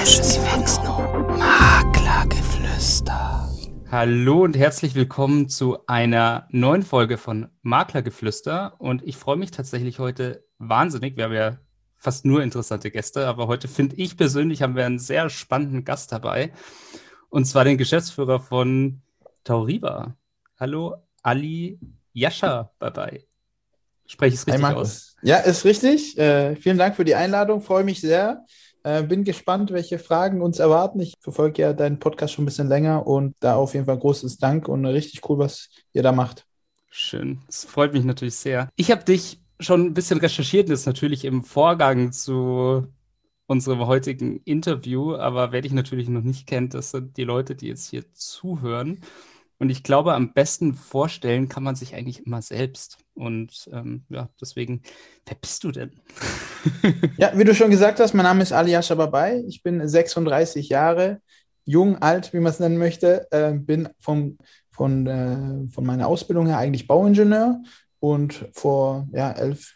Maklergeflüster. Hallo und herzlich willkommen zu einer neuen Folge von Maklergeflüster. Und ich freue mich tatsächlich heute wahnsinnig. Wir haben ja fast nur interessante Gäste, aber heute finde ich persönlich haben wir einen sehr spannenden Gast dabei. Und zwar den Geschäftsführer von Tauriba. Hallo, Ali Yasha dabei. Spreche ich es richtig aus? Ja, ist richtig. Äh, vielen Dank für die Einladung. Freue mich sehr. Äh, bin gespannt, welche Fragen uns erwarten. Ich verfolge ja deinen Podcast schon ein bisschen länger und da auf jeden Fall großes Dank und richtig cool, was ihr da macht. Schön. Das freut mich natürlich sehr. Ich habe dich schon ein bisschen recherchiert, das ist natürlich im Vorgang zu unserem heutigen Interview, aber wer dich natürlich noch nicht kennt, das sind die Leute, die jetzt hier zuhören. Und ich glaube, am besten vorstellen kann man sich eigentlich immer selbst. Und ähm, ja, deswegen, wer bist du denn? ja, wie du schon gesagt hast, mein Name ist Ali Babai. Ich bin 36 Jahre, jung, alt, wie man es nennen möchte. Äh, bin vom, von, äh, von meiner Ausbildung her eigentlich Bauingenieur. Und vor ja, elf,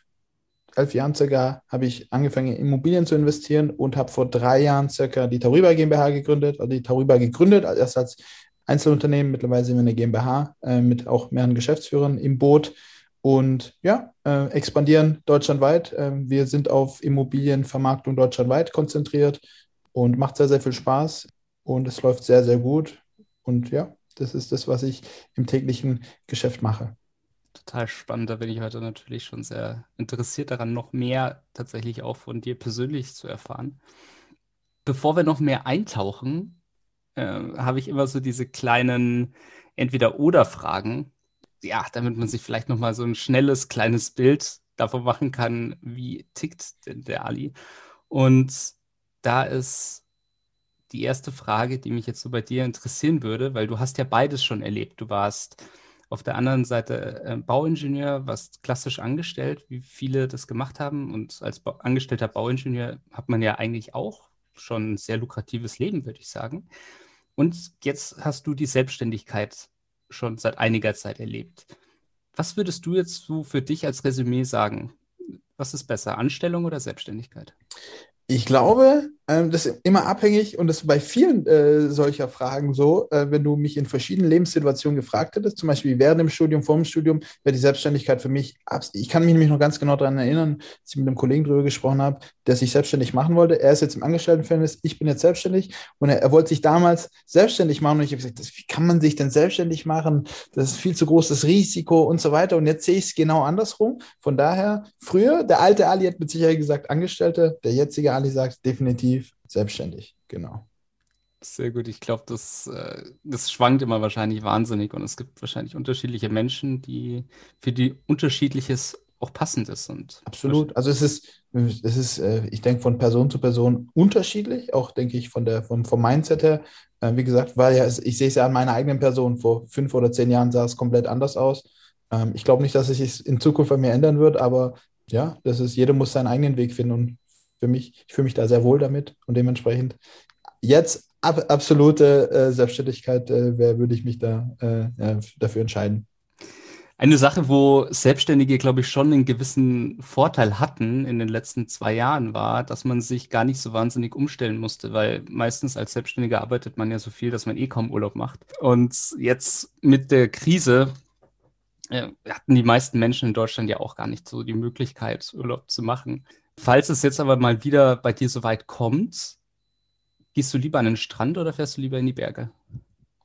elf Jahren circa habe ich angefangen, in Immobilien zu investieren und habe vor drei Jahren circa die Tauriba GmbH gegründet, also die Tauriba gegründet, erst als Einzelunternehmen. Mittlerweile sind wir eine GmbH äh, mit auch mehreren Geschäftsführern im Boot und ja, äh, expandieren deutschlandweit. Äh, wir sind auf Immobilienvermarktung deutschlandweit konzentriert und macht sehr, sehr viel Spaß und es läuft sehr, sehr gut. Und ja, das ist das, was ich im täglichen Geschäft mache. Total spannend. Da bin ich heute natürlich schon sehr interessiert daran, noch mehr tatsächlich auch von dir persönlich zu erfahren. Bevor wir noch mehr eintauchen, äh, habe ich immer so diese kleinen Entweder-Oder-Fragen. Ja, damit man sich vielleicht noch mal so ein schnelles, kleines Bild davon machen kann, wie tickt denn der Ali. Und da ist die erste Frage, die mich jetzt so bei dir interessieren würde, weil du hast ja beides schon erlebt. Du warst auf der anderen Seite äh, Bauingenieur, warst klassisch angestellt, wie viele das gemacht haben. Und als ba angestellter Bauingenieur hat man ja eigentlich auch schon ein sehr lukratives Leben, würde ich sagen. Und jetzt hast du die Selbstständigkeit schon seit einiger Zeit erlebt. Was würdest du jetzt so für dich als Resümee sagen? Was ist besser, Anstellung oder Selbstständigkeit? Ich glaube, ähm, das ist immer abhängig und das ist bei vielen äh, solcher Fragen so, äh, wenn du mich in verschiedenen Lebenssituationen gefragt hättest, zum Beispiel während dem Studium, vor dem Studium, wäre die Selbstständigkeit für mich, ich kann mich nämlich noch ganz genau daran erinnern, dass ich mit einem Kollegen darüber gesprochen habe, der sich selbstständig machen wollte. Er ist jetzt im Angestelltenverhältnis, ich bin jetzt selbstständig und er, er wollte sich damals selbstständig machen und ich habe gesagt, das, wie kann man sich denn selbstständig machen? Das ist viel zu großes Risiko und so weiter und jetzt sehe ich es genau andersrum. Von daher, früher, der alte Ali hat mit Sicherheit gesagt Angestellte, der jetzige Ali sagt definitiv selbstständig, genau. Sehr gut. Ich glaube, das, äh, das schwankt immer wahrscheinlich wahnsinnig und es gibt wahrscheinlich unterschiedliche Menschen, die für die unterschiedliches auch passend ist. Und Absolut. Also es ist, es ist, äh, ich denke, von Person zu Person unterschiedlich, auch denke ich von der, vom, vom Mindset her. Äh, wie gesagt, weil ja, ich sehe es ja an meiner eigenen Person. Vor fünf oder zehn Jahren sah es komplett anders aus. Ähm, ich glaube nicht, dass es sich in Zukunft bei mir ändern wird, aber ja, das ist, jeder muss seinen eigenen Weg finden und für mich, ich fühle mich da sehr wohl damit und dementsprechend jetzt ab, absolute äh, Selbstständigkeit äh, würde ich mich da äh, dafür entscheiden. Eine Sache, wo Selbstständige, glaube ich, schon einen gewissen Vorteil hatten in den letzten zwei Jahren, war, dass man sich gar nicht so wahnsinnig umstellen musste, weil meistens als Selbstständiger arbeitet man ja so viel, dass man eh kaum Urlaub macht. Und jetzt mit der Krise äh, hatten die meisten Menschen in Deutschland ja auch gar nicht so die Möglichkeit, Urlaub zu machen. Falls es jetzt aber mal wieder bei dir so weit kommt, gehst du lieber an den Strand oder fährst du lieber in die Berge?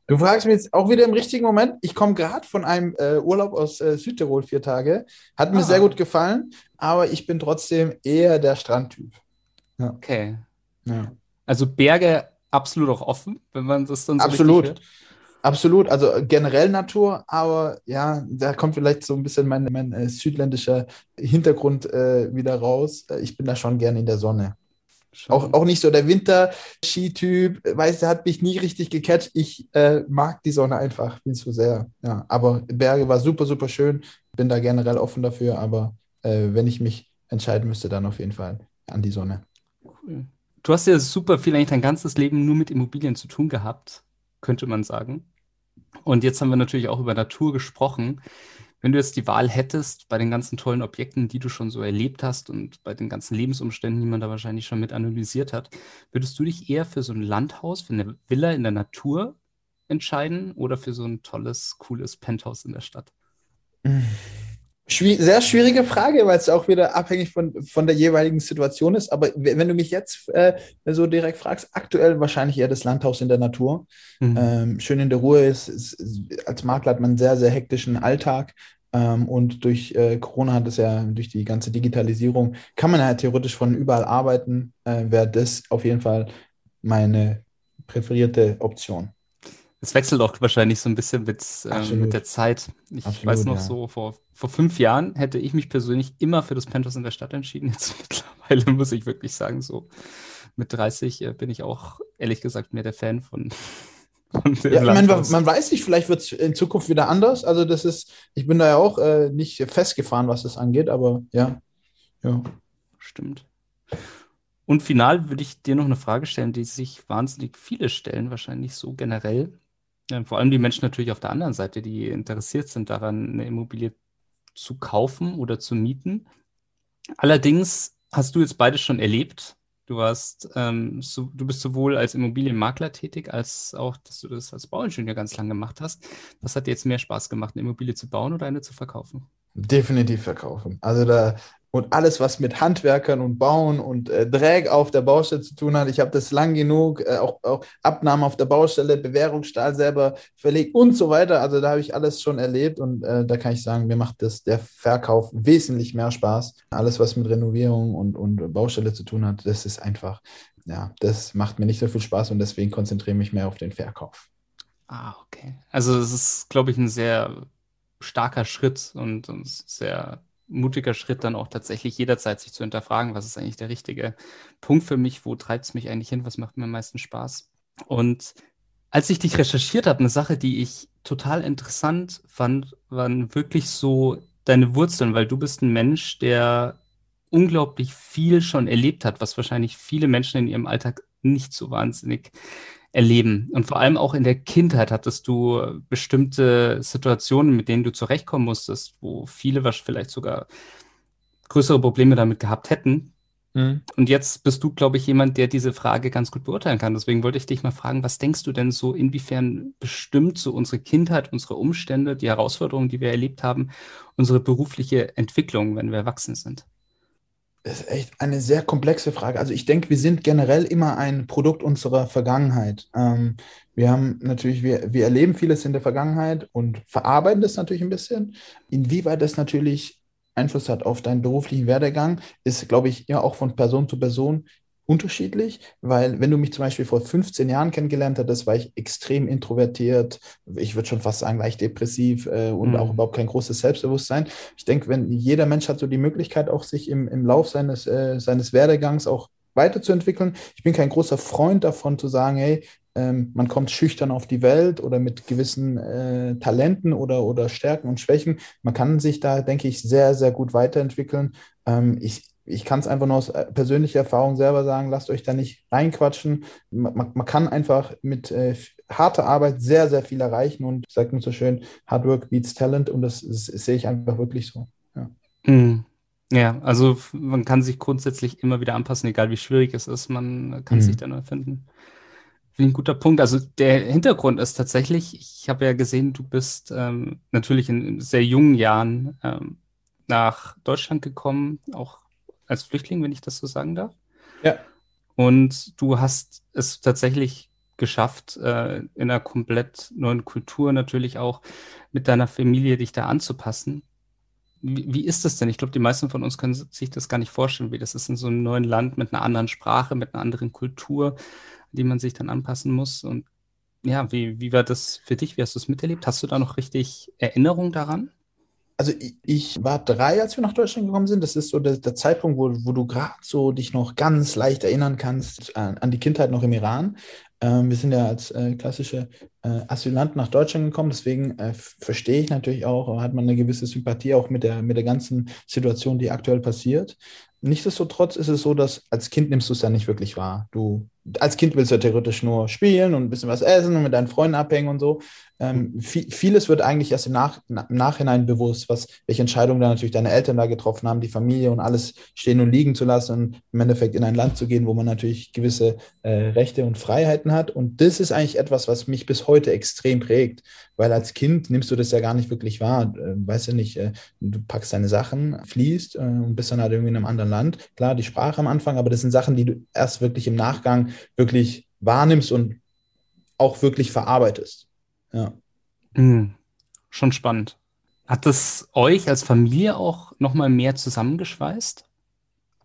Du fragst mich jetzt auch wieder im richtigen Moment. Ich komme gerade von einem äh, Urlaub aus äh, Südtirol, vier Tage. Hat mir ah. sehr gut gefallen, aber ich bin trotzdem eher der Strandtyp. Ja. Okay. Ja. Also Berge absolut auch offen, wenn man das dann so Absolut. Absolut, also generell Natur, aber ja, da kommt vielleicht so ein bisschen mein, mein äh, südländischer Hintergrund äh, wieder raus. Äh, ich bin da schon gerne in der Sonne. Auch, auch nicht so der Winter-Ski-Typ, weiß, der hat mich nie richtig gecatcht. Ich äh, mag die Sonne einfach viel zu sehr. Ja, aber Berge war super, super schön. Bin da generell offen dafür, aber äh, wenn ich mich entscheiden müsste, dann auf jeden Fall an die Sonne. Cool. Du hast ja super viel, eigentlich dein ganzes Leben nur mit Immobilien zu tun gehabt könnte man sagen. Und jetzt haben wir natürlich auch über Natur gesprochen. Wenn du jetzt die Wahl hättest bei den ganzen tollen Objekten, die du schon so erlebt hast und bei den ganzen Lebensumständen, die man da wahrscheinlich schon mit analysiert hat, würdest du dich eher für so ein Landhaus, für eine Villa in der Natur entscheiden oder für so ein tolles, cooles Penthouse in der Stadt? sehr schwierige Frage, weil es auch wieder abhängig von, von der jeweiligen Situation ist. Aber wenn du mich jetzt äh, so direkt fragst, aktuell wahrscheinlich eher das Landhaus in der Natur. Mhm. Ähm, schön in der Ruhe ist, ist, ist, als Makler hat man einen sehr, sehr hektischen Alltag. Ähm, und durch äh, Corona hat es ja, durch die ganze Digitalisierung, kann man ja theoretisch von überall arbeiten. Äh, Wäre das auf jeden Fall meine präferierte Option. Es wechselt auch wahrscheinlich so ein bisschen mit, äh, mit der Zeit. Ich Absolut, weiß noch ja. so, vor, vor fünf Jahren hätte ich mich persönlich immer für das Penthouse in der Stadt entschieden. Jetzt mittlerweile muss ich wirklich sagen, so mit 30 äh, bin ich auch ehrlich gesagt mehr der Fan von. von ja, man, man, weiß nicht, vielleicht wird es in Zukunft wieder anders. Also, das ist, ich bin da ja auch äh, nicht festgefahren, was das angeht, aber ja. ja. Stimmt. Und final würde ich dir noch eine Frage stellen, die sich wahnsinnig viele stellen, wahrscheinlich so generell. Ja, vor allem die Menschen natürlich auf der anderen Seite, die interessiert sind daran, eine Immobilie zu kaufen oder zu mieten. Allerdings hast du jetzt beides schon erlebt. Du warst, ähm, so, du bist sowohl als Immobilienmakler tätig, als auch, dass du das als Bauingenieur ganz lange gemacht hast. Was hat dir jetzt mehr Spaß gemacht, eine Immobilie zu bauen oder eine zu verkaufen? Definitiv verkaufen. Also da und alles, was mit Handwerkern und Bauen und äh, Dräg auf der Baustelle zu tun hat. Ich habe das lang genug, äh, auch, auch Abnahmen auf der Baustelle, Bewährungsstahl selber verlegt und so weiter. Also da habe ich alles schon erlebt und äh, da kann ich sagen, mir macht das der Verkauf wesentlich mehr Spaß. Alles, was mit Renovierung und, und Baustelle zu tun hat, das ist einfach, ja, das macht mir nicht so viel Spaß und deswegen konzentriere ich mich mehr auf den Verkauf. Ah, okay. Also es ist, glaube ich, ein sehr starker Schritt und, und sehr mutiger Schritt, dann auch tatsächlich jederzeit sich zu hinterfragen, was ist eigentlich der richtige Punkt für mich, wo treibt es mich eigentlich hin, was macht mir am meisten Spaß. Und als ich dich recherchiert habe, eine Sache, die ich total interessant fand, waren wirklich so deine Wurzeln, weil du bist ein Mensch, der unglaublich viel schon erlebt hat, was wahrscheinlich viele Menschen in ihrem Alltag nicht so wahnsinnig erleben. Und vor allem auch in der Kindheit hattest du bestimmte Situationen, mit denen du zurechtkommen musstest, wo viele vielleicht sogar größere Probleme damit gehabt hätten. Mhm. Und jetzt bist du, glaube ich, jemand, der diese Frage ganz gut beurteilen kann. Deswegen wollte ich dich mal fragen, was denkst du denn so, inwiefern bestimmt so unsere Kindheit, unsere Umstände, die Herausforderungen, die wir erlebt haben, unsere berufliche Entwicklung, wenn wir erwachsen sind? Das ist echt eine sehr komplexe Frage. Also ich denke, wir sind generell immer ein Produkt unserer Vergangenheit. Ähm, wir haben natürlich, wir, wir erleben vieles in der Vergangenheit und verarbeiten das natürlich ein bisschen. Inwieweit das natürlich Einfluss hat auf deinen beruflichen Werdegang, ist, glaube ich, ja auch von Person zu Person unterschiedlich, weil wenn du mich zum Beispiel vor 15 Jahren kennengelernt hättest, war ich extrem introvertiert, ich würde schon fast sagen leicht depressiv äh, und mhm. auch überhaupt kein großes Selbstbewusstsein. Ich denke, wenn jeder Mensch hat so die Möglichkeit, auch sich im, im Lauf seines, äh, seines Werdegangs auch weiterzuentwickeln. Ich bin kein großer Freund davon zu sagen, hey, ähm, man kommt schüchtern auf die Welt oder mit gewissen äh, Talenten oder, oder Stärken und Schwächen. Man kann sich da, denke ich, sehr, sehr gut weiterentwickeln. Ähm, ich, ich kann es einfach nur aus äh, persönlicher Erfahrung selber sagen, lasst euch da nicht reinquatschen. Man, man kann einfach mit äh, harter Arbeit sehr, sehr viel erreichen und sage nur so schön, Hard Work beats Talent und das, das, das sehe ich einfach wirklich so. Ja. Mhm. ja. also man kann sich grundsätzlich immer wieder anpassen, egal wie schwierig es ist, man kann mhm. sich da neu finden. Finde ich ein guter Punkt. Also der Hintergrund ist tatsächlich, ich habe ja gesehen, du bist ähm, natürlich in sehr jungen Jahren ähm, nach Deutschland gekommen, auch als Flüchtling, wenn ich das so sagen darf. Ja. Und du hast es tatsächlich geschafft, äh, in einer komplett neuen Kultur natürlich auch mit deiner Familie dich da anzupassen. Wie, wie ist das denn? Ich glaube, die meisten von uns können sich das gar nicht vorstellen, wie das ist in so einem neuen Land mit einer anderen Sprache, mit einer anderen Kultur, die man sich dann anpassen muss. Und ja, wie, wie war das für dich? Wie hast du es miterlebt? Hast du da noch richtig Erinnerung daran? Also ich, ich, war drei, als wir nach Deutschland gekommen sind. Das ist so der, der Zeitpunkt, wo, wo du gerade so dich noch ganz leicht erinnern kannst an, an, die Kindheit noch im Iran. Ähm, wir sind ja als äh, klassische äh, Asylanten nach Deutschland gekommen, deswegen äh, verstehe ich natürlich auch, hat man eine gewisse Sympathie auch mit der, mit der ganzen Situation, die aktuell passiert. Nichtsdestotrotz ist es so, dass als Kind nimmst du es ja nicht wirklich wahr. Du, als Kind willst du ja theoretisch nur spielen und ein bisschen was essen und mit deinen Freunden abhängen und so. Ähm, mhm. viel, vieles wird eigentlich erst im, Nach, im, Nachhinein bewusst, was, welche Entscheidungen da natürlich deine Eltern da getroffen haben, die Familie und alles stehen und liegen zu lassen und im Endeffekt in ein Land zu gehen, wo man natürlich gewisse äh, Rechte und Freiheiten hat. Und das ist eigentlich etwas, was mich bis heute extrem prägt, weil als Kind nimmst du das ja gar nicht wirklich wahr. Äh, weißt du nicht, äh, du packst deine Sachen, fließt äh, und bist dann halt irgendwie in einem anderen Land. Klar, die Sprache am Anfang, aber das sind Sachen, die du erst wirklich im Nachgang wirklich wahrnimmst und auch wirklich verarbeitest. Ja. Mhm. Schon spannend. Hat das euch als Familie auch nochmal mehr zusammengeschweißt?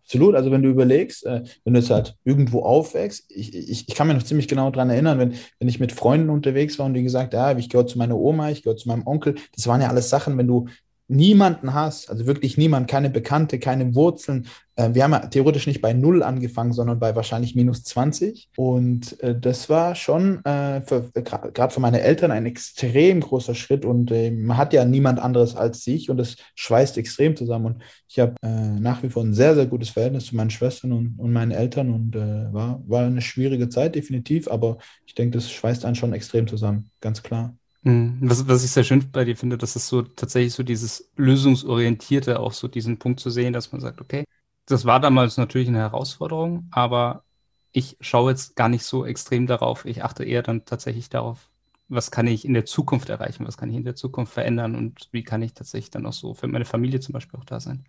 Absolut. Also wenn du überlegst, äh, wenn du jetzt halt irgendwo aufwächst, ich, ich, ich kann mich noch ziemlich genau daran erinnern, wenn, wenn ich mit Freunden unterwegs war und die gesagt, ja, ich gehöre zu meiner Oma, ich gehöre zu meinem Onkel, das waren ja alles Sachen, wenn du niemanden hast, also wirklich niemand, keine Bekannte, keine Wurzeln. Äh, wir haben ja theoretisch nicht bei Null angefangen, sondern bei wahrscheinlich minus 20. Und äh, das war schon äh, gerade für meine Eltern ein extrem großer Schritt. Und man hat ja niemand anderes als sich und das schweißt extrem zusammen. Und ich habe nach wie vor ein sehr, sehr gutes Verhältnis zu meinen Schwestern und, und meinen Eltern und war, war eine schwierige Zeit, definitiv. Aber ich denke, das schweißt einen schon extrem zusammen, ganz klar. Mhm. Was, was ich sehr schön bei dir finde, dass es so tatsächlich so dieses lösungsorientierte, auch so diesen Punkt zu sehen, dass man sagt, okay, das war damals natürlich eine Herausforderung, aber ich schaue jetzt gar nicht so extrem darauf. Ich achte eher dann tatsächlich darauf, was kann ich in der Zukunft erreichen, was kann ich in der Zukunft verändern und wie kann ich tatsächlich dann auch so für meine Familie zum Beispiel auch da sein.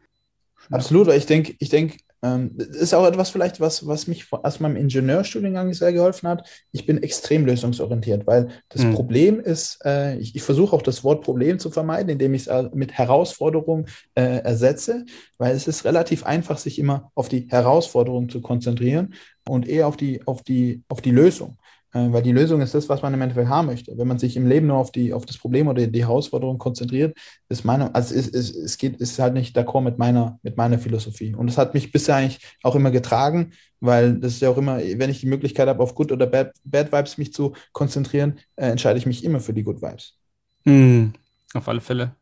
Absolut, weil ich denke, ich denke, ähm, ist auch etwas vielleicht, was, was mich aus meinem Ingenieurstudiengang sehr geholfen hat. Ich bin extrem lösungsorientiert, weil das mhm. Problem ist, äh, ich, ich versuche auch das Wort Problem zu vermeiden, indem ich es äh, mit Herausforderung äh, ersetze, weil es ist relativ einfach, sich immer auf die Herausforderung zu konzentrieren und eher auf die, auf die, auf die Lösung. Äh, weil die Lösung ist das, was man im Endeffekt haben möchte. Wenn man sich im Leben nur auf, die, auf das Problem oder die Herausforderung konzentriert, ist meine, also es, es, es geht, ist halt nicht d'accord mit meiner, mit meiner Philosophie. Und das hat mich bisher eigentlich auch immer getragen, weil das ist ja auch immer, wenn ich die Möglichkeit habe, auf Good oder Bad, Bad Vibes mich zu konzentrieren, äh, entscheide ich mich immer für die Good Vibes. Mm, auf alle Fälle.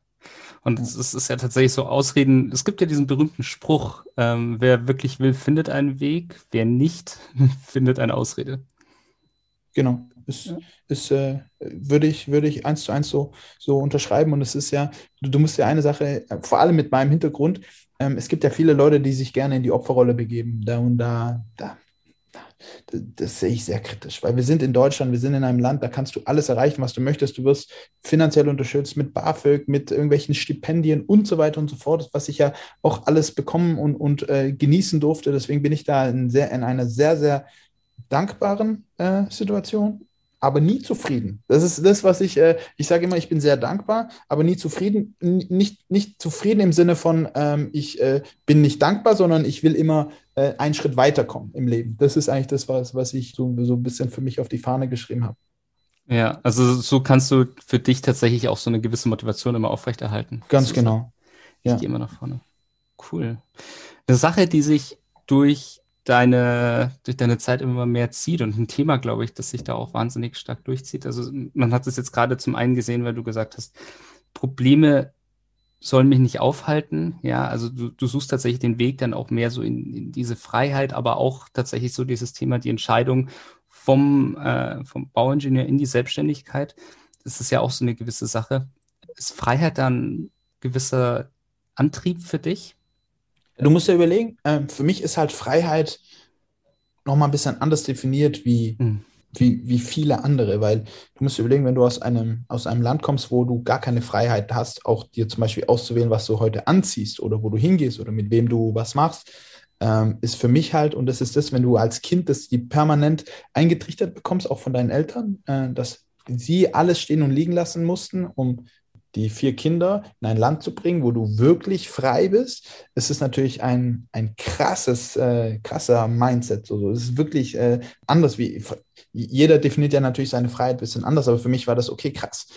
Und es ist, ist, ja tatsächlich so Ausreden. Es gibt ja diesen berühmten Spruch, ähm, wer wirklich will, findet einen Weg, wer nicht, findet eine Ausrede. Genau. Ist, ja. ist äh, würde ich, würde ich eins zu eins so, so unterschreiben. Und es ist ja, du, du musst ja eine Sache, vor allem mit meinem Hintergrund, ähm, es gibt ja viele Leute, die sich gerne in die Opferrolle begeben. Da und da, da, das, das, sehe ich sehr kritisch, weil wir sind in Deutschland, wir sind in einem Land, da kannst du alles erreichen, was du möchtest. Du wirst finanziell unterstützt mit BAföG, mit irgendwelchen Stipendien und so weiter und so fort, was ich ja auch alles bekommen und, und äh, genießen durfte. Deswegen bin ich da in, sehr, in einer sehr, sehr dankbaren äh, Situation, aber nie zufrieden. Das ist das, was ich, äh, ich sage immer, ich bin sehr dankbar, aber nie zufrieden. nicht, nicht zufrieden im Sinne von, ähm, ich äh, bin nicht dankbar, sondern ich will immer äh, einen Schritt weiterkommen im Leben. Das ist eigentlich das, was, was ich so, so ein bisschen für mich auf die Fahne geschrieben habe. Ja, also so kannst du für dich tatsächlich auch so eine gewisse Motivation immer aufrechterhalten. Ganz genau. Ich ja. gehe immer nach vorne. Cool. Eine Sache, die sich durch deine, durch deine Zeit immer mehr zieht und ein Thema, glaube ich, das sich da auch wahnsinnig stark durchzieht. Also man hat es jetzt gerade zum einen gesehen, weil du gesagt hast, Probleme sollen mich nicht aufhalten. Ja, also du, du suchst tatsächlich den Weg dann auch mehr so in, in, diese Freiheit, aber auch tatsächlich so dieses Thema, die Entscheidung vom, äh, vom Bauingenieur in die Selbstständigkeit. Das ist ja auch so eine gewisse Sache. Ist Freiheit dann gewisser Antrieb für dich? Du musst ja überlegen, äh, für mich ist halt Freiheit nochmal ein bisschen anders definiert wie, mhm. wie, wie viele andere, weil du musst überlegen, wenn du aus einem, aus einem Land kommst, wo du gar keine Freiheit hast, auch dir zum Beispiel auszuwählen, was du heute anziehst oder wo du hingehst oder mit wem du was machst, ähm, ist für mich halt, und das ist das, wenn du als Kind das die permanent eingetrichtert bekommst, auch von deinen Eltern, äh, dass sie alles stehen und liegen lassen mussten, um die vier Kinder in ein Land zu bringen, wo du wirklich frei bist, es ist natürlich ein, ein krasses, äh, krasser Mindset. So, Es ist wirklich äh, anders wie jeder definiert ja natürlich seine Freiheit ein bisschen anders, aber für mich war das okay, krass.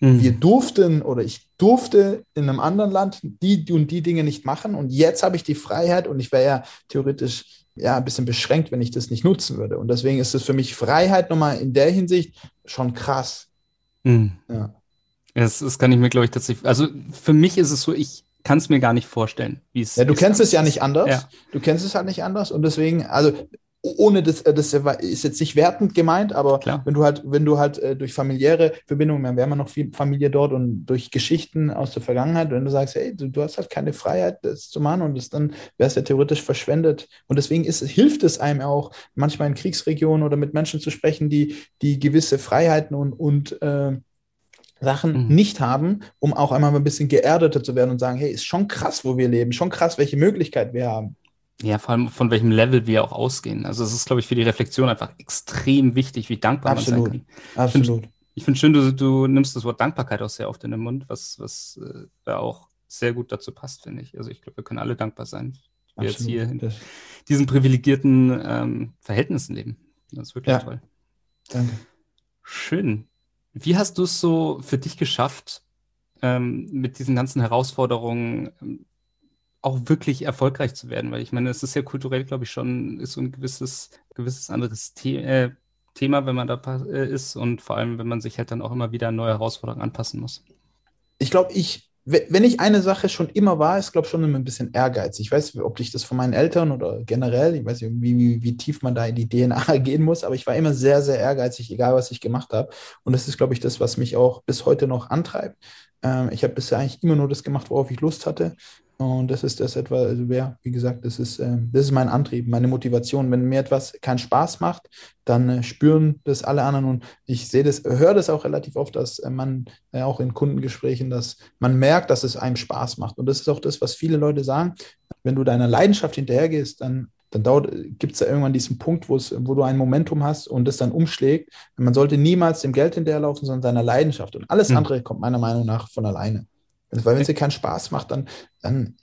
Mhm. Wir durften oder ich durfte in einem anderen Land die, die und die Dinge nicht machen und jetzt habe ich die Freiheit und ich wäre ja theoretisch ja, ein bisschen beschränkt, wenn ich das nicht nutzen würde. Und deswegen ist es für mich Freiheit nochmal in der Hinsicht schon krass. Mhm. Ja. Das, das kann ich mir, glaube ich, tatsächlich. Also für mich ist es so, ich kann es mir gar nicht vorstellen, wie es Ja, du kennst es ja nicht anders. Ja. Du kennst es halt nicht anders. Und deswegen, also ohne das, äh, das ist jetzt nicht wertend gemeint, aber Klar. wenn du halt, wenn du halt äh, durch familiäre Verbindungen, wir haben ja noch viel Familie dort und durch Geschichten aus der Vergangenheit, wenn du sagst, hey, du, du hast halt keine Freiheit, das zu machen und das dann wäre es ja theoretisch verschwendet. Und deswegen ist, hilft es einem auch, manchmal in Kriegsregionen oder mit Menschen zu sprechen, die, die gewisse Freiheiten und, und äh, Sachen mhm. nicht haben, um auch einmal ein bisschen geerdeter zu werden und sagen, hey, ist schon krass, wo wir leben, schon krass, welche Möglichkeit wir haben. Ja, vor allem von welchem Level wir auch ausgehen. Also es ist, glaube ich, für die Reflexion einfach extrem wichtig, wie dankbar Absolut. man sein kann. Absolut. Ich finde find schön, du, du nimmst das Wort Dankbarkeit auch sehr oft in den Mund, was, was äh, da auch sehr gut dazu passt, finde ich. Also ich glaube, wir können alle dankbar sein, wir jetzt hier in diesen privilegierten ähm, Verhältnissen leben. Das ist wirklich ja. toll. Danke. Schön. Wie hast du es so für dich geschafft, ähm, mit diesen ganzen Herausforderungen ähm, auch wirklich erfolgreich zu werden? Weil ich meine, es ist ja kulturell, glaube ich, schon ist so ein gewisses, gewisses anderes The äh, Thema, wenn man da äh, ist und vor allem, wenn man sich halt dann auch immer wieder neue Herausforderungen anpassen muss. Ich glaube, ich, wenn ich eine Sache schon immer war, ist, glaube ich, schon immer ein bisschen Ehrgeiz. Ich weiß, ob ich das von meinen Eltern oder generell, ich weiß nicht, wie, wie, wie tief man da in die DNA gehen muss, aber ich war immer sehr, sehr ehrgeizig, egal was ich gemacht habe. Und das ist, glaube ich, das, was mich auch bis heute noch antreibt. Ähm, ich habe bisher eigentlich immer nur das gemacht, worauf ich Lust hatte. Und das ist das etwa, also ja, wie gesagt, das ist, äh, das ist mein Antrieb, meine Motivation. Wenn mir etwas keinen Spaß macht, dann äh, spüren das alle anderen. Und ich sehe das, höre das auch relativ oft, dass äh, man äh, auch in Kundengesprächen, dass man merkt, dass es einem Spaß macht. Und das ist auch das, was viele Leute sagen. Wenn du deiner Leidenschaft hinterhergehst, dann dann gibt es da irgendwann diesen Punkt, wo du ein Momentum hast und das dann umschlägt. Man sollte niemals dem Geld hinterherlaufen, sondern seiner Leidenschaft. Und alles mhm. andere kommt meiner Meinung nach von alleine. Weil wenn es dir keinen Spaß macht, dann, dann,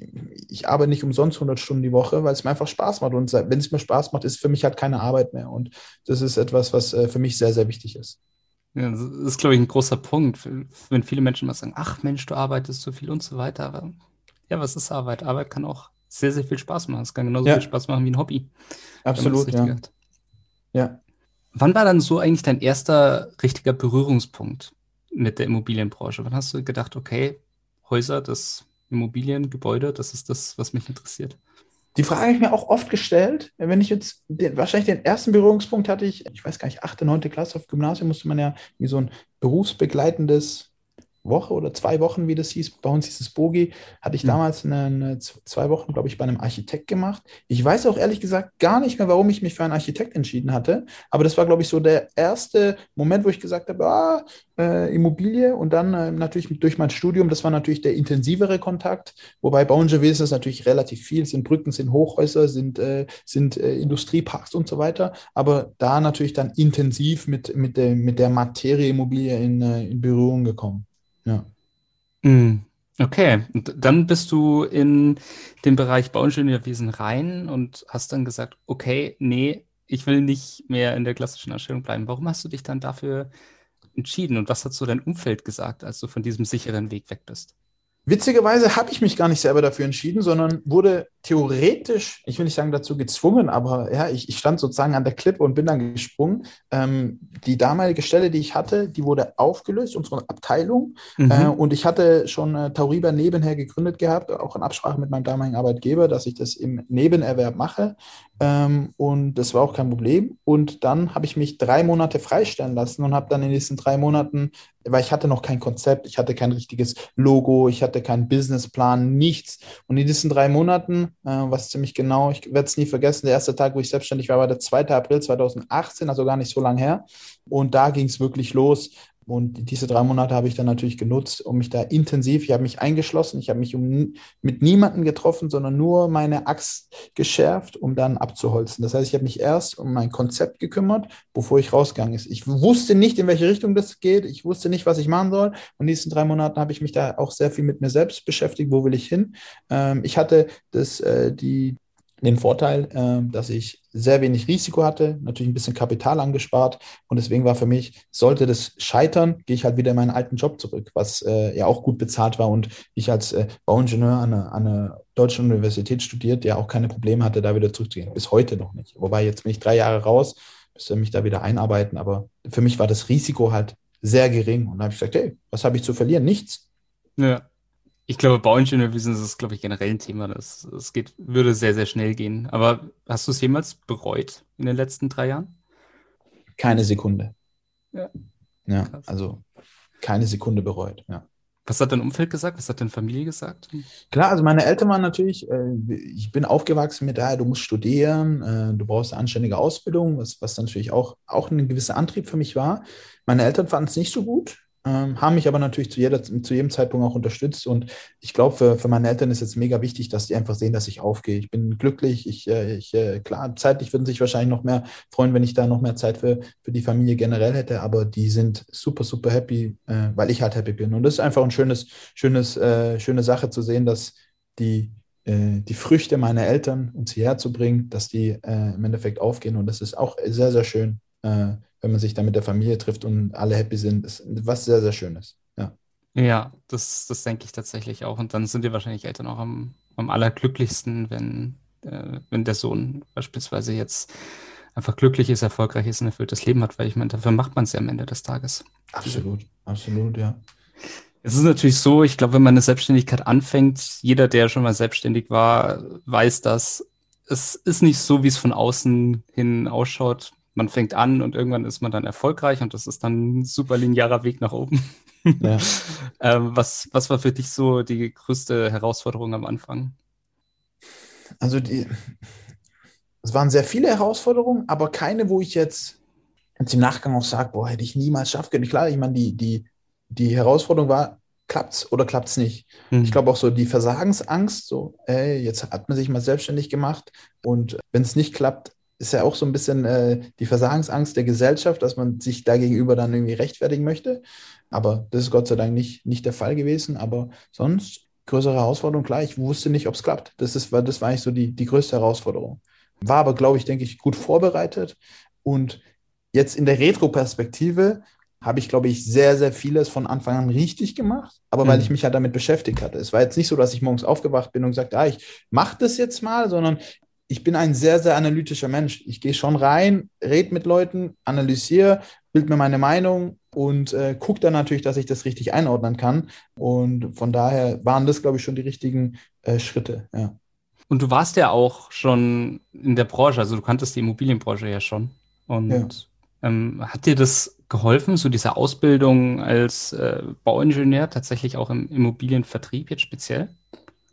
ich arbeite nicht umsonst 100 Stunden die Woche, weil es mir einfach Spaß macht. Und wenn es mir Spaß macht, ist für mich halt keine Arbeit mehr. Und das ist etwas, was äh, für mich sehr, sehr wichtig ist. Ja, das ist, glaube ich, ein großer Punkt, wenn viele Menschen mal sagen, ach Mensch, du arbeitest so viel und so weiter. Aber ja, was ist Arbeit? Arbeit kann auch sehr, sehr viel Spaß machen. Es kann genauso ja. viel Spaß machen wie ein Hobby. Absolut, ja. ja. Wann war dann so eigentlich dein erster richtiger Berührungspunkt mit der Immobilienbranche? Wann hast du gedacht, okay, Häuser, das Immobilien, Gebäude, das ist das, was mich interessiert. Die Frage habe ich mir auch oft gestellt, wenn ich jetzt, den, wahrscheinlich den ersten Berührungspunkt hatte ich, ich weiß gar nicht, 8., 9. Klasse auf Gymnasium musste man ja wie so ein berufsbegleitendes Woche oder zwei Wochen, wie das hieß, bei uns hieß es Bogi, hatte ich mhm. damals eine, eine, zwei Wochen, glaube ich, bei einem Architekt gemacht. Ich weiß auch ehrlich gesagt gar nicht mehr, warum ich mich für einen Architekt entschieden hatte, aber das war, glaube ich, so der erste Moment, wo ich gesagt habe, ah, äh, Immobilie und dann äh, natürlich durch mein Studium, das war natürlich der intensivere Kontakt, wobei Bauingenieur ist natürlich relativ viel, sind Brücken, sind Hochhäuser, sind, äh, sind äh, Industrieparks und so weiter, aber da natürlich dann intensiv mit, mit, der, mit der Materie Immobilie in, äh, in Berührung gekommen. Ja. Mm, okay, und dann bist du in den Bereich Bauingenieurwesen rein und hast dann gesagt, okay, nee, ich will nicht mehr in der klassischen Anstellung bleiben. Warum hast du dich dann dafür entschieden und was hat so dein Umfeld gesagt, als du von diesem sicheren Weg weg bist? Witzigerweise habe ich mich gar nicht selber dafür entschieden, sondern wurde theoretisch, ich will nicht sagen dazu gezwungen, aber ja, ich, ich stand sozusagen an der Klippe und bin dann gesprungen. Ähm, die damalige Stelle, die ich hatte, die wurde aufgelöst, unsere Abteilung. Mhm. Äh, und ich hatte schon äh, Tauriba nebenher gegründet gehabt, auch in Absprache mit meinem damaligen Arbeitgeber, dass ich das im Nebenerwerb mache. Ähm, und das war auch kein Problem. Und dann habe ich mich drei Monate freistellen lassen und habe dann in diesen drei Monaten, weil ich hatte noch kein Konzept, ich hatte kein richtiges Logo, ich hatte keinen Businessplan, nichts. Und in diesen drei Monaten äh, was ziemlich genau, ich werde es nie vergessen, der erste Tag, wo ich selbstständig war, war der 2. April 2018, also gar nicht so lange her. Und da ging es wirklich los. Und diese drei Monate habe ich dann natürlich genutzt, um mich da intensiv, ich habe mich eingeschlossen, ich habe mich um, mit niemandem getroffen, sondern nur meine Axt geschärft, um dann abzuholzen. Das heißt, ich habe mich erst um mein Konzept gekümmert, bevor ich rausgegangen ist. Ich wusste nicht, in welche Richtung das geht. Ich wusste nicht, was ich machen soll. Und in diesen drei Monaten habe ich mich da auch sehr viel mit mir selbst beschäftigt. Wo will ich hin? Ähm, ich hatte das, äh, die, den Vorteil, äh, dass ich sehr wenig Risiko hatte, natürlich ein bisschen Kapital angespart und deswegen war für mich, sollte das scheitern, gehe ich halt wieder in meinen alten Job zurück, was äh, ja auch gut bezahlt war und ich als äh, Bauingenieur an eine, an deutschen Universität studiert, der auch keine Probleme hatte, da wieder zurückzugehen. Bis heute noch nicht. Wobei jetzt bin ich drei Jahre raus, müsste mich da wieder einarbeiten. Aber für mich war das Risiko halt sehr gering. Und da habe ich gesagt, hey, was habe ich zu verlieren? Nichts. Ja. Ich glaube, Bauingenieurwesen ist, glaube ich, generell ein Thema. Das, das geht, würde sehr, sehr schnell gehen. Aber hast du es jemals bereut in den letzten drei Jahren? Keine Sekunde. Ja. Ja, also keine Sekunde bereut, ja. Was hat dein Umfeld gesagt? Was hat deine Familie gesagt? Klar, also meine Eltern waren natürlich, äh, ich bin aufgewachsen mit, ah, du musst studieren, äh, du brauchst eine anständige Ausbildung, was, was natürlich auch, auch ein gewisser Antrieb für mich war. Meine Eltern fanden es nicht so gut ähm, haben mich aber natürlich zu, jeder, zu jedem Zeitpunkt auch unterstützt. Und ich glaube, für, für meine Eltern ist es mega wichtig, dass die einfach sehen, dass ich aufgehe. Ich bin glücklich. Ich, äh, ich äh, klar, zeitlich würden sich wahrscheinlich noch mehr freuen, wenn ich da noch mehr Zeit für, für die Familie generell hätte. Aber die sind super, super happy, äh, weil ich halt happy bin. Und das ist einfach ein schönes, schönes, äh, schöne Sache zu sehen, dass die äh, die Früchte meiner Eltern uns hierher zu bringen, dass die äh, im Endeffekt aufgehen. Und das ist auch sehr, sehr schön, wenn man sich da mit der Familie trifft und alle happy sind, ist was sehr, sehr Schönes. Ja, ja das, das denke ich tatsächlich auch. Und dann sind die wahrscheinlich Eltern auch am, am allerglücklichsten, wenn, äh, wenn der Sohn beispielsweise jetzt einfach glücklich ist, erfolgreich ist, ein erfülltes Leben hat, weil ich meine, dafür macht man es ja am Ende des Tages. Absolut, absolut, ja. Es ist natürlich so, ich glaube, wenn man eine Selbstständigkeit anfängt, jeder, der schon mal selbstständig war, weiß das. Es ist nicht so, wie es von außen hin ausschaut man fängt an und irgendwann ist man dann erfolgreich und das ist dann ein super linearer Weg nach oben. Ja. ähm, was, was war für dich so die größte Herausforderung am Anfang? Also die, es waren sehr viele Herausforderungen, aber keine, wo ich jetzt, jetzt im Nachgang auch sage, boah, hätte ich niemals schaffen können. Klar, ich meine, die, die, die Herausforderung war, klappt's oder klappt's nicht. Mhm. Ich glaube auch so die Versagensangst, so, ey, jetzt hat man sich mal selbstständig gemacht und wenn es nicht klappt, ist ja auch so ein bisschen äh, die Versagensangst der Gesellschaft, dass man sich dagegenüber dann irgendwie rechtfertigen möchte. Aber das ist Gott sei Dank nicht, nicht der Fall gewesen. Aber sonst größere Herausforderung, klar, ich wusste nicht, ob es klappt. Das, ist, das war eigentlich so die, die größte Herausforderung. War aber, glaube ich, denke ich, gut vorbereitet. Und jetzt in der Retro-Perspektive habe ich, glaube ich, sehr, sehr vieles von Anfang an richtig gemacht, aber mhm. weil ich mich ja halt damit beschäftigt hatte. Es war jetzt nicht so, dass ich morgens aufgewacht bin und gesagt, ah, ich mache das jetzt mal, sondern ich bin ein sehr, sehr analytischer Mensch. Ich gehe schon rein, rede mit Leuten, analysiere, bild mir meine Meinung und äh, gucke dann natürlich, dass ich das richtig einordnen kann. Und von daher waren das, glaube ich, schon die richtigen äh, Schritte. Ja. Und du warst ja auch schon in der Branche, also du kanntest die Immobilienbranche ja schon. Und ja. Ähm, hat dir das geholfen, so diese Ausbildung als äh, Bauingenieur tatsächlich auch im Immobilienvertrieb jetzt speziell?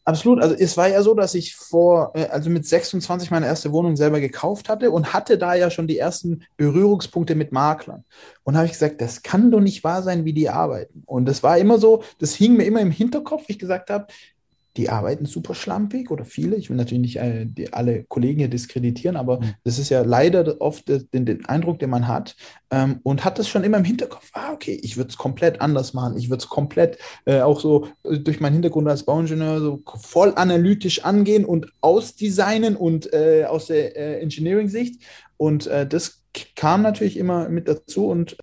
Absolut. Also es war ja so, dass ich vor, äh, also mit 26 meine erste Wohnung selber gekauft hatte und hatte da ja schon die ersten Berührungspunkte mit Maklern. Und habe ich gesagt, das kann doch nicht wahr sein, wie die arbeiten. Und das war immer so, das hing mir immer im Hinterkopf, wie ich gesagt habe, die arbeiten super schlampig oder viele. Ich will natürlich nicht äh, die, alle Kollegen hier diskreditieren, aber mhm. das ist ja leider oft den, den Eindruck, den man hat. Ähm, und hat das schon immer im Hinterkopf, ah, okay, ich würde es komplett anders machen. Ich würde es komplett äh, auch so äh, durch meinen Hintergrund als Bauingenieur so voll analytisch angehen und ausdesignen und äh, aus der äh, Engineering-Sicht. Und äh, das kam natürlich immer mit dazu und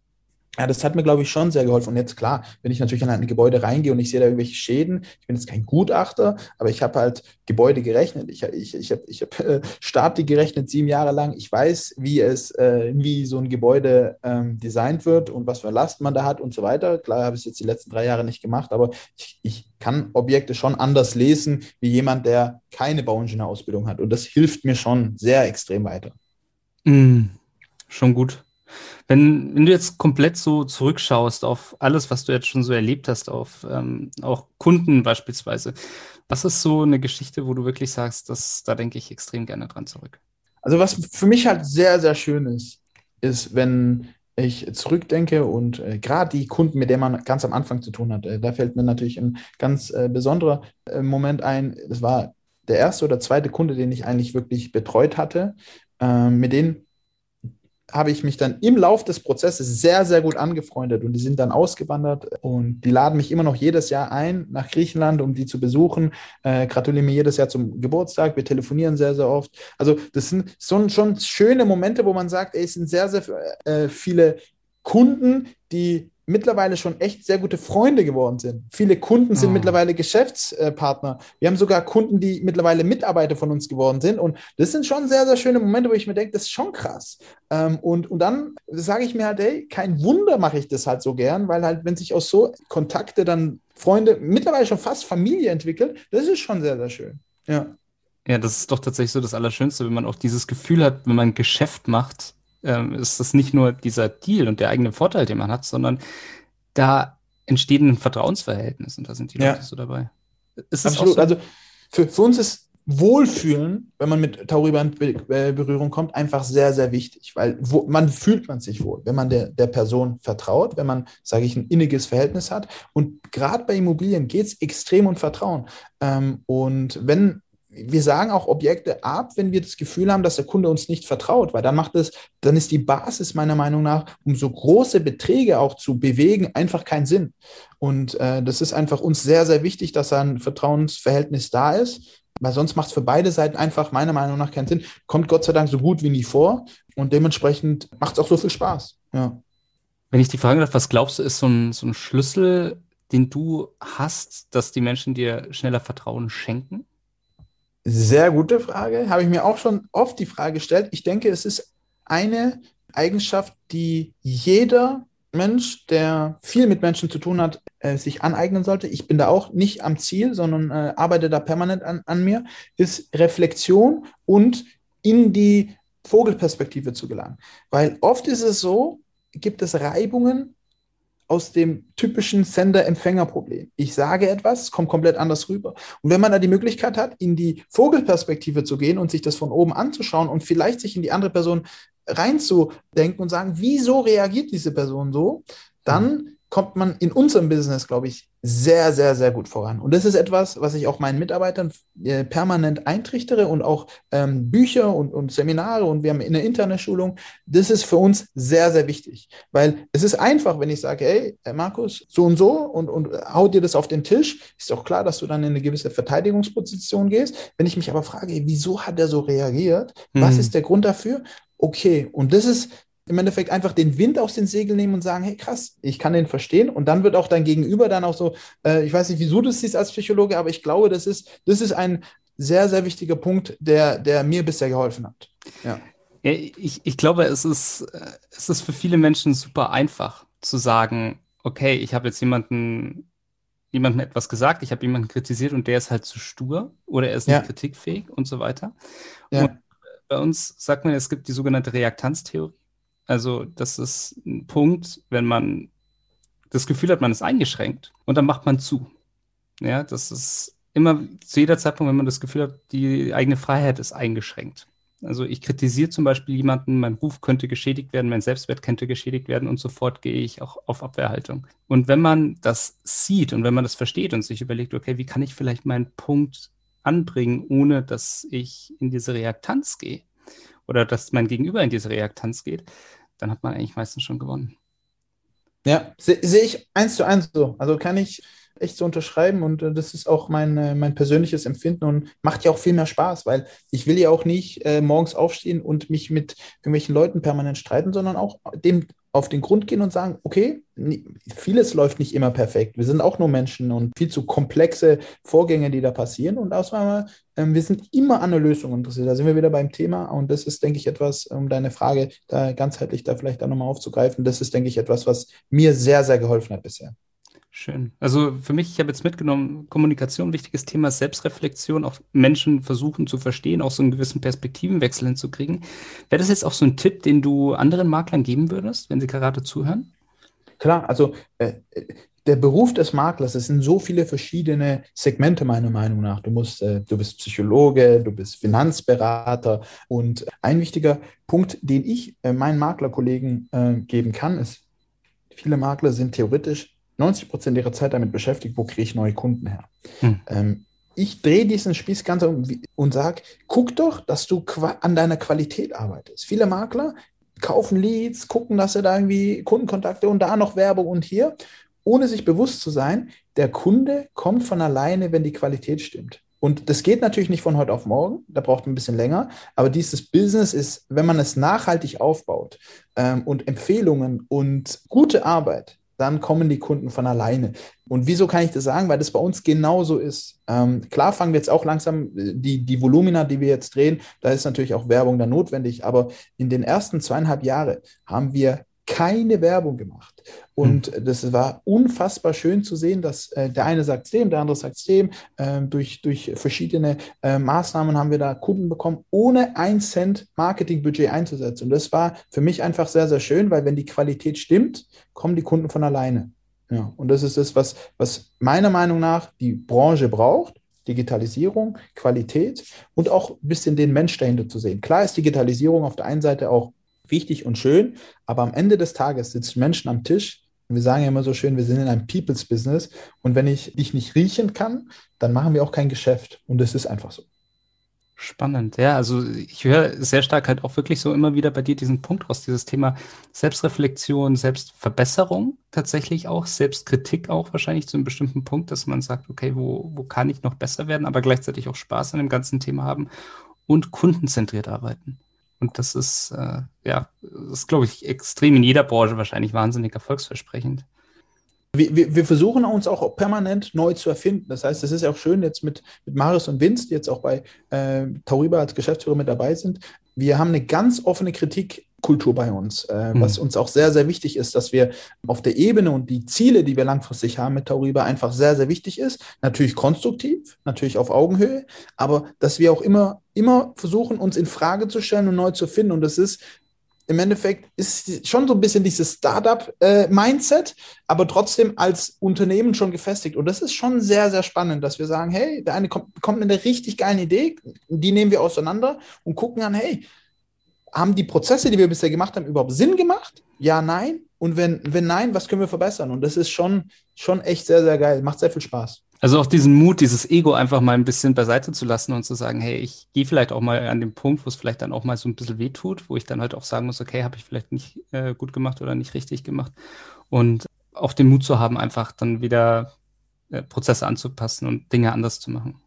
ja, das hat mir, glaube ich, schon sehr geholfen. Und jetzt klar, wenn ich natürlich in ein Gebäude reingehe und ich sehe da irgendwelche Schäden, ich bin jetzt kein Gutachter, aber ich habe halt Gebäude gerechnet. Ich, ich, ich habe ich hab, äh, Stati gerechnet sieben Jahre lang. Ich weiß, wie es, äh, wie so ein Gebäude ähm, designt wird und was für Last man da hat und so weiter. Klar habe ich es jetzt die letzten drei Jahre nicht gemacht, aber ich, ich kann Objekte schon anders lesen wie jemand, der keine Bauingenieurausbildung hat. Und das hilft mir schon sehr extrem weiter. Mm, schon gut. Wenn, wenn du jetzt komplett so zurückschaust auf alles, was du jetzt schon so erlebt hast, auf ähm, auch Kunden beispielsweise, was ist so eine Geschichte, wo du wirklich sagst, dass, da denke ich extrem gerne dran zurück? Also was für mich halt sehr, sehr schön ist, ist, wenn ich zurückdenke und äh, gerade die Kunden, mit denen man ganz am Anfang zu tun hat, äh, da fällt mir natürlich ein ganz äh, besonderer äh, Moment ein. Das war der erste oder zweite Kunde, den ich eigentlich wirklich betreut hatte. Ähm, mit denen habe ich mich dann im Lauf des Prozesses sehr, sehr gut angefreundet und die sind dann ausgewandert und die laden mich immer noch jedes Jahr ein nach Griechenland, um die zu besuchen, äh, gratulieren mir jedes Jahr zum Geburtstag, wir telefonieren sehr, sehr oft. Also das sind so, schon schöne Momente, wo man sagt, ey, es sind sehr, sehr äh, viele Kunden, die mittlerweile schon echt sehr gute Freunde geworden sind. Viele Kunden sind oh. mittlerweile Geschäftspartner. Wir haben sogar Kunden, die mittlerweile Mitarbeiter von uns geworden sind. Und das sind schon sehr, sehr schöne Momente, wo ich mir denke, das ist schon krass. Ähm, und, und dann sage ich mir halt, ey, kein Wunder mache ich das halt so gern, weil halt, wenn sich aus so Kontakte dann Freunde, mittlerweile schon fast Familie entwickelt, das ist schon sehr, sehr schön. Ja. Ja, das ist doch tatsächlich so das Allerschönste, wenn man auch dieses Gefühl hat, wenn man Geschäft macht, ähm, ist das nicht nur dieser Deal und der eigene Vorteil, den man hat, sondern da entsteht ein Vertrauensverhältnis und da sind die ja. Leute so dabei. Ist Absolut. So? Also für, für uns ist Wohlfühlen, wenn man mit Tauriba in äh, Berührung kommt, einfach sehr, sehr wichtig, weil wo, man fühlt man sich wohl, wenn man der, der Person vertraut, wenn man, sage ich, ein inniges Verhältnis hat. Und gerade bei Immobilien geht es extrem um Vertrauen. Ähm, und wenn wir sagen auch Objekte ab, wenn wir das Gefühl haben, dass der Kunde uns nicht vertraut, weil dann macht es, dann ist die Basis meiner Meinung nach, um so große Beträge auch zu bewegen, einfach keinen Sinn. Und äh, das ist einfach uns sehr, sehr wichtig, dass ein Vertrauensverhältnis da ist, weil sonst macht es für beide Seiten einfach meiner Meinung nach keinen Sinn. Kommt Gott sei Dank so gut wie nie vor und dementsprechend macht es auch so viel Spaß. Ja. Wenn ich die Frage darf, was glaubst du, ist so ein, so ein Schlüssel, den du hast, dass die Menschen dir schneller Vertrauen schenken? Sehr gute Frage. Habe ich mir auch schon oft die Frage gestellt. Ich denke, es ist eine Eigenschaft, die jeder Mensch, der viel mit Menschen zu tun hat, äh, sich aneignen sollte. Ich bin da auch nicht am Ziel, sondern äh, arbeite da permanent an, an mir, ist Reflexion und in die Vogelperspektive zu gelangen. Weil oft ist es so, gibt es Reibungen aus dem typischen Sender-Empfänger-Problem. Ich sage etwas, es kommt komplett anders rüber. Und wenn man da die Möglichkeit hat, in die Vogelperspektive zu gehen und sich das von oben anzuschauen und vielleicht sich in die andere Person reinzudenken und sagen, wieso reagiert diese Person so, dann kommt man in unserem Business, glaube ich, sehr, sehr, sehr gut voran. Und das ist etwas, was ich auch meinen Mitarbeitern äh, permanent eintrichtere und auch ähm, Bücher und, und, Seminare und wir haben eine interne Schulung. Das ist für uns sehr, sehr wichtig, weil es ist einfach, wenn ich sage, hey, Markus, so und so und, und hau dir das auf den Tisch, ist doch klar, dass du dann in eine gewisse Verteidigungsposition gehst. Wenn ich mich aber frage, wieso hat er so reagiert? Mhm. Was ist der Grund dafür? Okay, und das ist im Endeffekt einfach den Wind aus den Segeln nehmen und sagen, hey krass, ich kann den verstehen. Und dann wird auch dein Gegenüber dann auch so, äh, ich weiß nicht, wieso du es siehst als Psychologe, aber ich glaube, das ist, das ist ein sehr, sehr wichtiger Punkt, der, der mir bisher geholfen hat. Ja. ich, ich glaube, es ist, es ist für viele Menschen super einfach zu sagen, okay, ich habe jetzt jemanden, jemandem etwas gesagt, ich habe jemanden kritisiert und der ist halt zu stur oder er ist nicht ja. kritikfähig und so weiter. Ja. Und bei uns sagt man, es gibt die sogenannte Reaktanztheorie. Also das ist ein Punkt, wenn man das Gefühl hat, man ist eingeschränkt und dann macht man zu. Ja, das ist immer zu jeder Zeitpunkt, wenn man das Gefühl hat, die eigene Freiheit ist eingeschränkt. Also ich kritisiere zum Beispiel jemanden, mein Ruf könnte geschädigt werden, mein Selbstwert könnte geschädigt werden und sofort gehe ich auch auf Abwehrhaltung. Und wenn man das sieht und wenn man das versteht und sich überlegt, okay, wie kann ich vielleicht meinen Punkt anbringen, ohne dass ich in diese Reaktanz gehe oder dass mein Gegenüber in diese Reaktanz geht, dann hat man eigentlich meistens schon gewonnen. Ja, sehe seh ich eins zu eins so. Also kann ich echt so unterschreiben und äh, das ist auch mein, äh, mein persönliches Empfinden und macht ja auch viel mehr Spaß, weil ich will ja auch nicht äh, morgens aufstehen und mich mit irgendwelchen Leuten permanent streiten, sondern auch dem auf den Grund gehen und sagen, okay, vieles läuft nicht immer perfekt. Wir sind auch nur Menschen und viel zu komplexe Vorgänge, die da passieren. Und ausnahme, wir sind immer an der Lösung interessiert. Da sind wir wieder beim Thema. Und das ist, denke ich, etwas, um deine Frage da ganzheitlich da vielleicht auch nochmal aufzugreifen. Das ist, denke ich, etwas, was mir sehr, sehr geholfen hat bisher. Schön. Also für mich, ich habe jetzt mitgenommen, Kommunikation, wichtiges Thema, Selbstreflexion, auch Menschen versuchen zu verstehen, auch so einen gewissen Perspektivenwechsel hinzukriegen. Wäre das jetzt auch so ein Tipp, den du anderen Maklern geben würdest, wenn sie gerade zuhören? Klar, also äh, der Beruf des Maklers, es sind so viele verschiedene Segmente meiner Meinung nach. Du musst, äh, du bist Psychologe, du bist Finanzberater und ein wichtiger Punkt, den ich äh, meinen Maklerkollegen äh, geben kann, ist, viele Makler sind theoretisch 90 Prozent ihrer Zeit damit beschäftigt, wo kriege ich neue Kunden her. Hm. Ähm, ich drehe diesen Spieß ganz um und sage, guck doch, dass du an deiner Qualität arbeitest. Viele Makler kaufen Leads, gucken, dass sie da irgendwie Kundenkontakte und da noch Werbung und hier, ohne sich bewusst zu sein, der Kunde kommt von alleine, wenn die Qualität stimmt. Und das geht natürlich nicht von heute auf morgen, da braucht man ein bisschen länger, aber dieses Business ist, wenn man es nachhaltig aufbaut ähm, und Empfehlungen und gute Arbeit dann kommen die Kunden von alleine. Und wieso kann ich das sagen? Weil das bei uns genauso ist. Ähm, klar fangen wir jetzt auch langsam, äh, die, die Volumina, die wir jetzt drehen, da ist natürlich auch Werbung dann notwendig, aber in den ersten zweieinhalb Jahren haben wir keine Werbung gemacht. Und mhm. das war unfassbar schön zu sehen, dass äh, der eine sagt dem, der andere sagt dem. Äh, durch, durch verschiedene äh, Maßnahmen haben wir da Kunden bekommen, ohne ein Cent Marketingbudget einzusetzen. Und das war für mich einfach sehr, sehr schön, weil wenn die Qualität stimmt, kommen die Kunden von alleine. Ja, und das ist das, was, was meiner Meinung nach die Branche braucht. Digitalisierung, Qualität und auch ein bisschen den Mensch dahinter zu sehen. Klar ist Digitalisierung auf der einen Seite auch wichtig und schön, aber am Ende des Tages sitzen Menschen am Tisch. Und wir sagen ja immer so schön, wir sind in einem People's Business. Und wenn ich dich nicht riechen kann, dann machen wir auch kein Geschäft. Und das ist einfach so. Spannend, ja. Also ich höre sehr stark halt auch wirklich so immer wieder bei dir diesen Punkt raus, dieses Thema Selbstreflexion, Selbstverbesserung tatsächlich auch, Selbstkritik auch wahrscheinlich zu einem bestimmten Punkt, dass man sagt, okay, wo, wo kann ich noch besser werden, aber gleichzeitig auch Spaß an dem ganzen Thema haben und kundenzentriert arbeiten. Und das ist, äh, ja, das ist, glaube ich, extrem in jeder Branche wahrscheinlich wahnsinnig erfolgsversprechend. Wir, wir, wir, versuchen uns auch permanent neu zu erfinden. Das heißt, es ist ja auch schön jetzt mit, mit Marius und Vince, die jetzt auch bei äh, Tauriba als Geschäftsführer mit dabei sind. Wir haben eine ganz offene Kritik Kultur bei uns, äh, mhm. was uns auch sehr, sehr wichtig ist, dass wir auf der Ebene und die Ziele, die wir langfristig haben mit Tauriba, einfach sehr, sehr wichtig ist. Natürlich konstruktiv, natürlich auf Augenhöhe, aber dass wir auch immer, immer versuchen, uns in Frage zu stellen und neu zu finden. Und das ist im Endeffekt ist schon so ein bisschen dieses Startup-Mindset, aber trotzdem als Unternehmen schon gefestigt. Und das ist schon sehr, sehr spannend, dass wir sagen, hey, der eine kommt, kommt mit einer richtig geilen Idee, die nehmen wir auseinander und gucken an, hey, haben die Prozesse, die wir bisher gemacht haben, überhaupt Sinn gemacht? Ja, nein. Und wenn, wenn nein, was können wir verbessern? Und das ist schon, schon echt sehr, sehr geil. Macht sehr viel Spaß. Also auch diesen Mut, dieses Ego einfach mal ein bisschen beiseite zu lassen und zu sagen, hey, ich gehe vielleicht auch mal an den Punkt, wo es vielleicht dann auch mal so ein bisschen wehtut, wo ich dann halt auch sagen muss, okay, habe ich vielleicht nicht äh, gut gemacht oder nicht richtig gemacht. Und auch den Mut zu haben, einfach dann wieder äh, Prozesse anzupassen und Dinge anders zu machen.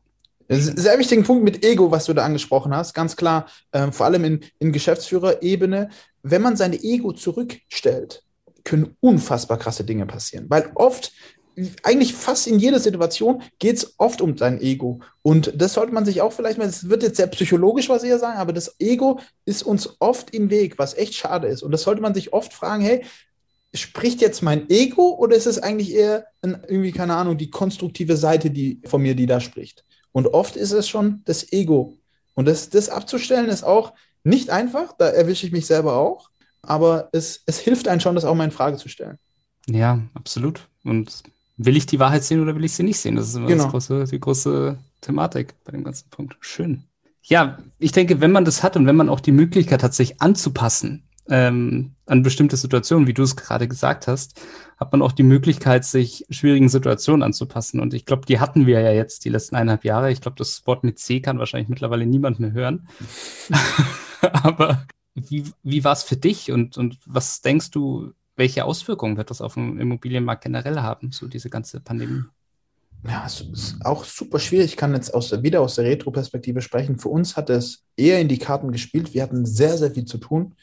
Sehr wichtiger Punkt mit Ego, was du da angesprochen hast. Ganz klar, äh, vor allem in, in Geschäftsführerebene. Wenn man sein Ego zurückstellt, können unfassbar krasse Dinge passieren. Weil oft, eigentlich fast in jeder Situation, geht es oft um dein Ego. Und das sollte man sich auch vielleicht mal, das wird jetzt sehr psychologisch, was ich hier sagen, aber das Ego ist uns oft im Weg, was echt schade ist. Und das sollte man sich oft fragen, hey, spricht jetzt mein Ego oder ist es eigentlich eher irgendwie, keine Ahnung, die konstruktive Seite die, von mir, die da spricht? Und oft ist es schon das Ego. Und das, das abzustellen ist auch nicht einfach, da erwische ich mich selber auch, aber es, es hilft einem schon, das auch mal in Frage zu stellen. Ja, absolut. Und will ich die Wahrheit sehen oder will ich sie nicht sehen? Das ist immer genau. das große, die große Thematik bei dem ganzen Punkt. Schön. Ja, ich denke, wenn man das hat und wenn man auch die Möglichkeit hat, sich anzupassen ähm, an bestimmte Situationen, wie du es gerade gesagt hast, hat man auch die Möglichkeit, sich schwierigen Situationen anzupassen. Und ich glaube, die hatten wir ja jetzt die letzten eineinhalb Jahre. Ich glaube, das Wort mit C kann wahrscheinlich mittlerweile niemand mehr hören. Aber wie, wie war es für dich und, und was denkst du, welche Auswirkungen wird das auf den Immobilienmarkt generell haben, so diese ganze Pandemie? Ja, es ist auch super schwierig. Ich kann jetzt aus der, wieder aus der Retro-Perspektive sprechen. Für uns hat es eher in die Karten gespielt. Wir hatten sehr, sehr viel zu tun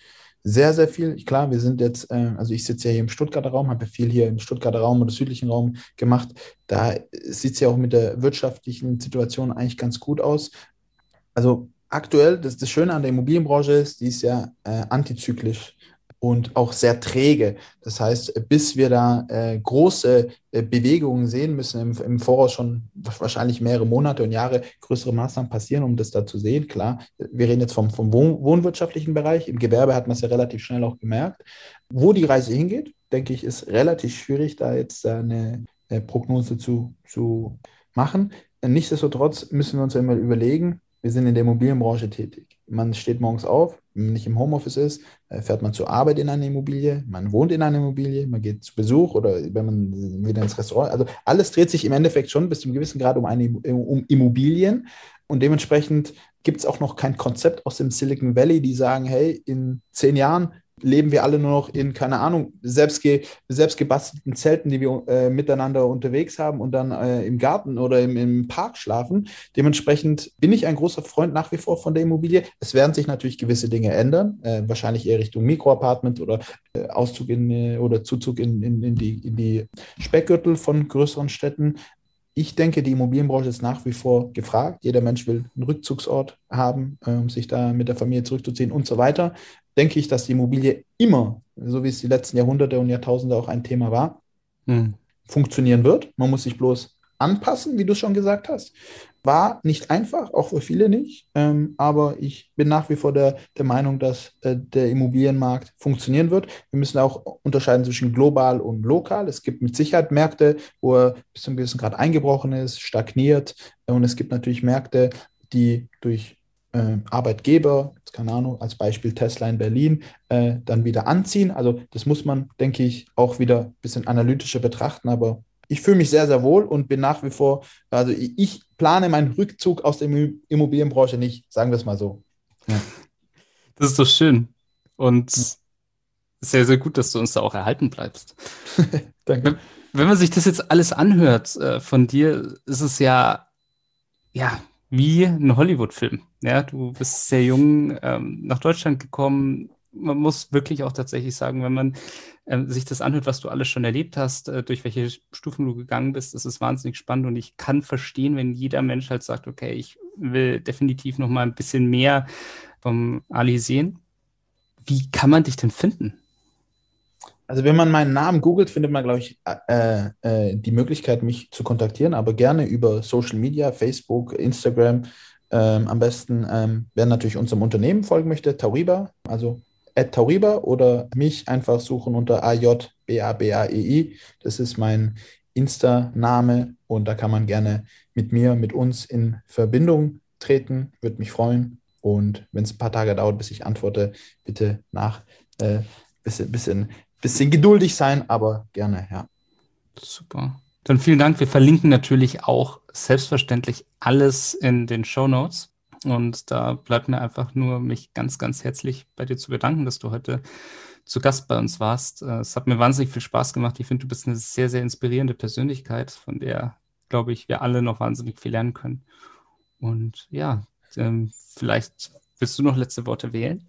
sehr, sehr viel. Klar, wir sind jetzt, äh, also ich sitze ja hier im Stuttgarter Raum, habe ja viel hier im Stuttgarter Raum oder südlichen Raum gemacht. Da sieht es ja auch mit der wirtschaftlichen Situation eigentlich ganz gut aus. Also aktuell, das, das Schöne an der Immobilienbranche ist, die ist ja äh, antizyklisch und auch sehr träge. Das heißt, bis wir da äh, große äh, Bewegungen sehen, müssen im, im, Voraus schon wahrscheinlich mehrere Monate und Jahre größere Maßnahmen passieren, um das da zu sehen. Klar, wir reden jetzt vom, vom Wohn wohnwirtschaftlichen Bereich. Im Gewerbe hat man es ja relativ schnell auch gemerkt. Wo die Reise hingeht, denke ich, ist relativ schwierig, da jetzt eine, eine Prognose zu, zu machen. Nichtsdestotrotz müssen wir uns ja immer überlegen, wir sind in der Immobilienbranche tätig. Man steht morgens auf, wenn man nicht im Homeoffice ist, äh, fährt man zur Arbeit in eine Immobilie, man wohnt in einer Immobilie, man geht zu Besuch oder wenn man wieder ins Restaurant. Also alles dreht sich im Endeffekt schon bis zu einem gewissen Grad um, eine, um Immobilien. Und dementsprechend gibt es auch noch kein Konzept aus dem Silicon Valley, die sagen, hey, in zehn Jahren leben wir alle nur noch in, keine Ahnung, selbst, ge, selbst gebastelten Zelten, die wir äh, miteinander unterwegs haben und dann äh, im Garten oder im, im Park schlafen. Dementsprechend bin ich ein großer Freund nach wie vor von der Immobilie. Es werden sich natürlich gewisse Dinge ändern, äh, wahrscheinlich eher Richtung Mikroapartment oder äh, Auszug in, äh, oder Zuzug in, in, in, die, in die Speckgürtel von größeren Städten. Ich denke, die Immobilienbranche ist nach wie vor gefragt. Jeder Mensch will einen Rückzugsort haben, um sich da mit der Familie zurückzuziehen und so weiter denke ich, dass die Immobilie immer, so wie es die letzten Jahrhunderte und Jahrtausende auch ein Thema war, mhm. funktionieren wird. Man muss sich bloß anpassen, wie du schon gesagt hast. War nicht einfach, auch für viele nicht. Ähm, aber ich bin nach wie vor der, der Meinung, dass äh, der Immobilienmarkt funktionieren wird. Wir müssen auch unterscheiden zwischen global und lokal. Es gibt mit Sicherheit Märkte, wo er bis zu einem gewissen Grad eingebrochen ist, stagniert. Und es gibt natürlich Märkte, die durch äh, Arbeitgeber, keine Ahnung, als Beispiel Tesla in Berlin, äh, dann wieder anziehen. Also das muss man, denke ich, auch wieder ein bisschen analytischer betrachten, aber ich fühle mich sehr, sehr wohl und bin nach wie vor, also ich plane meinen Rückzug aus der Immobilienbranche nicht, sagen wir es mal so. Ja. Das ist doch schön und sehr, sehr gut, dass du uns da auch erhalten bleibst. Danke. Wenn, wenn, man sich das jetzt alles anhört äh, von dir, ist es ja, ja, wie ein Hollywood-Film. Ja, du bist sehr jung ähm, nach Deutschland gekommen. Man muss wirklich auch tatsächlich sagen, wenn man äh, sich das anhört, was du alles schon erlebt hast, äh, durch welche Stufen du gegangen bist, ist es wahnsinnig spannend und ich kann verstehen, wenn jeder Mensch halt sagt, okay, ich will definitiv noch mal ein bisschen mehr vom Ali sehen. Wie kann man dich denn finden? Also wenn man meinen Namen googelt, findet man, glaube ich, äh, äh, die Möglichkeit, mich zu kontaktieren, aber gerne über Social Media, Facebook, Instagram. Ähm, am besten, ähm, wer natürlich unserem Unternehmen folgen möchte, Tauriba, also Tauriba oder mich einfach suchen unter AJBABAEI. Das ist mein Insta-Name und da kann man gerne mit mir, mit uns in Verbindung treten. Würde mich freuen. Und wenn es ein paar Tage dauert, bis ich antworte, bitte nach äh, bisschen, bisschen bisschen geduldig sein, aber gerne, ja. Super. Dann vielen Dank. Wir verlinken natürlich auch selbstverständlich alles in den Show Notes. Und da bleibt mir einfach nur, mich ganz, ganz herzlich bei dir zu bedanken, dass du heute zu Gast bei uns warst. Äh, es hat mir wahnsinnig viel Spaß gemacht. Ich finde, du bist eine sehr, sehr inspirierende Persönlichkeit, von der, glaube ich, wir alle noch wahnsinnig viel lernen können. Und ja, ähm, vielleicht willst du noch letzte Worte wählen?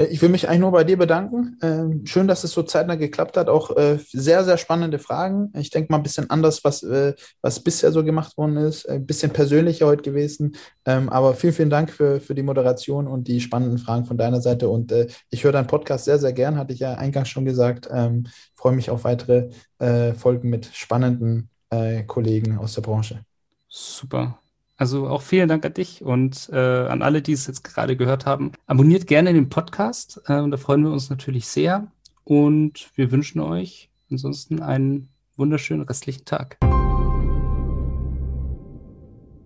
Äh, ich will mich eigentlich nur bei dir bedanken. Ähm, schön, dass es so zeitnah geklappt hat. Auch äh, sehr, sehr spannende Fragen. Ich denke mal ein bisschen anders, was, äh, was bisher so gemacht worden ist. Ein bisschen persönlicher heute gewesen. Ähm, aber vielen, vielen Dank für, für die Moderation und die spannenden Fragen von deiner Seite. Und ich höre deinen Podcast sehr, sehr gern, hatte ich ja eingangs schon gesagt. Ähm, freue mich auf weitere Folgen mit spannenden Kollegen aus der Branche. Super. Also auch vielen Dank an dich und äh, an alle, die es jetzt gerade gehört haben. Abonniert gerne den Podcast äh, da freuen wir uns natürlich sehr. Und wir wünschen euch ansonsten einen wunderschönen restlichen Tag.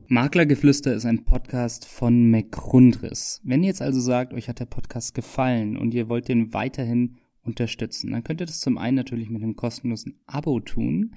Maklergeflüster ist ein Podcast von McRundris. Wenn ihr jetzt also sagt, euch hat der Podcast gefallen und ihr wollt den weiterhin unterstützen, dann könnt ihr das zum einen natürlich mit einem kostenlosen Abo tun.